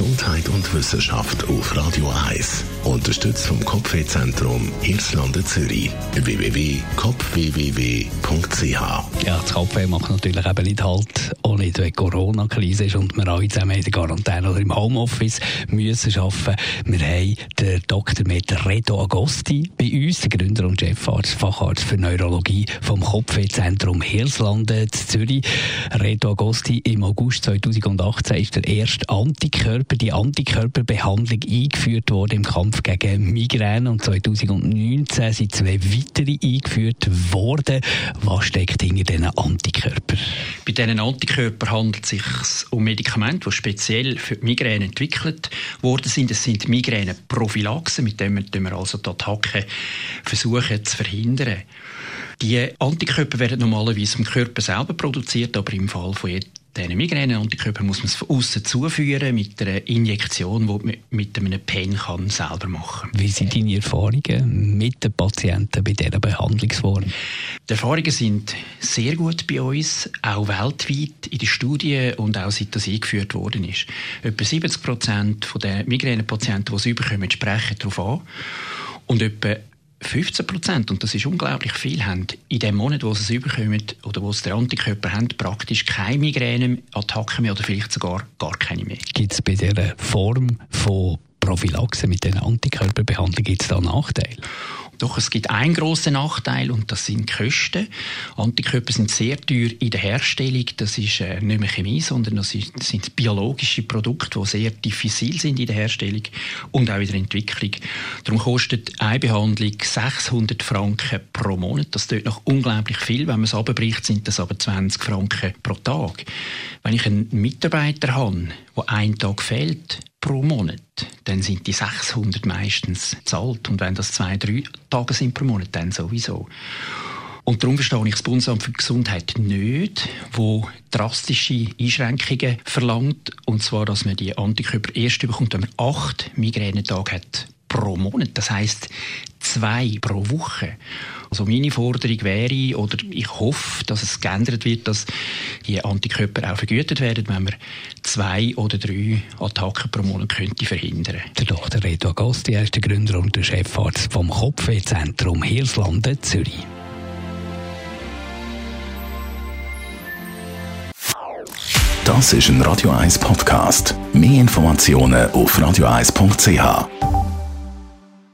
Gesundheit und Wissenschaft auf Radio 1. Unterstützt vom Kopfwehzentrum Irlande Zürich. www.kopfwww.ch Ja, das Kopfweh macht natürlich eben nicht halt, auch nicht, wenn Corona-Krise ist und wir alle zusammen in der Quarantäne oder im Homeoffice müssen arbeiten. Wir haben den Dr. Meter Redo Agosti bei uns, der Gründer und Chefarzt, Facharzt für Neurologie vom Kopfwehzentrum Hirslande Zürich. Redo Agosti, im August 2018 ist der erste Antikörper Antikörper, die Antikörperbehandlung eingeführt worden im Kampf gegen Migräne und 2019 sind zwei weitere eingeführt worden. Was steckt hinter diesen Antikörpern? Bei diesen Antikörpern handelt es sich um Medikamente, die speziell für die Migräne entwickelt worden sind. Es sind Migräneprophylaxen, mit denen wir also die Attacke versuchen zu verhindern. Die Antikörper werden normalerweise vom Körper selber produziert, aber im Fall von diesen Migräne-Antikörper muss man es von außen zuführen mit einer Injektion, die man mit einem Pen kann selber machen Wie sind deine Erfahrungen mit den Patienten bei dieser Behandlungsform? Die Erfahrungen sind sehr gut bei uns, auch weltweit in den Studien und auch seit das eingeführt worden ist. Etwa 70 Prozent der Migränepatienten, die es überkommen, sprechen darauf an. Und etwa 15 Prozent, und das ist unglaublich viel, haben in dem Monat, wo sie es überkommen oder wo sie den Antikörper haben, praktisch keine Migräneattacken mehr oder vielleicht sogar gar keine mehr. Gibt es bei dieser Form von Prophylaxe mit den Antikörperbehandlung gibt es da Nachteile? Doch es gibt einen großen Nachteil und das sind die Kosten. Antikörper sind sehr teuer in der Herstellung. Das ist äh, nicht mehr Chemie, sondern das sind biologische Produkte, die sehr diffizil sind in der Herstellung und auch in der Entwicklung. Darum kostet eine Behandlung 600 Franken pro Monat. Das tut noch unglaublich viel. Wenn man es abbricht, sind das aber 20 Franken pro Tag. Wenn ich einen Mitarbeiter habe, der einen Tag fehlt, pro Monat, dann sind die 600 meistens zahlt. Und wenn das zwei, drei Tage sind pro Monat, dann sowieso. Und darum verstehe ich das Bundesamt für Gesundheit nicht, wo drastische Einschränkungen verlangt. Und zwar, dass man die Antikörper erst bekommt, wenn man acht Migränetage hat pro Monat. Das heißt zwei pro Woche. Also meine Forderung wäre, oder ich hoffe, dass es geändert wird, dass die Antikörper auch vergütet werden, wenn man zwei oder drei Attacken pro Monat könnte verhindern. Der Dr. Reto Agosti, ist der Gründer und der Chefarzt vom Kopfwehzentrum Hirslanden, Zürich. Das ist ein Radio 1 Podcast. Mehr Informationen auf radio1.ch.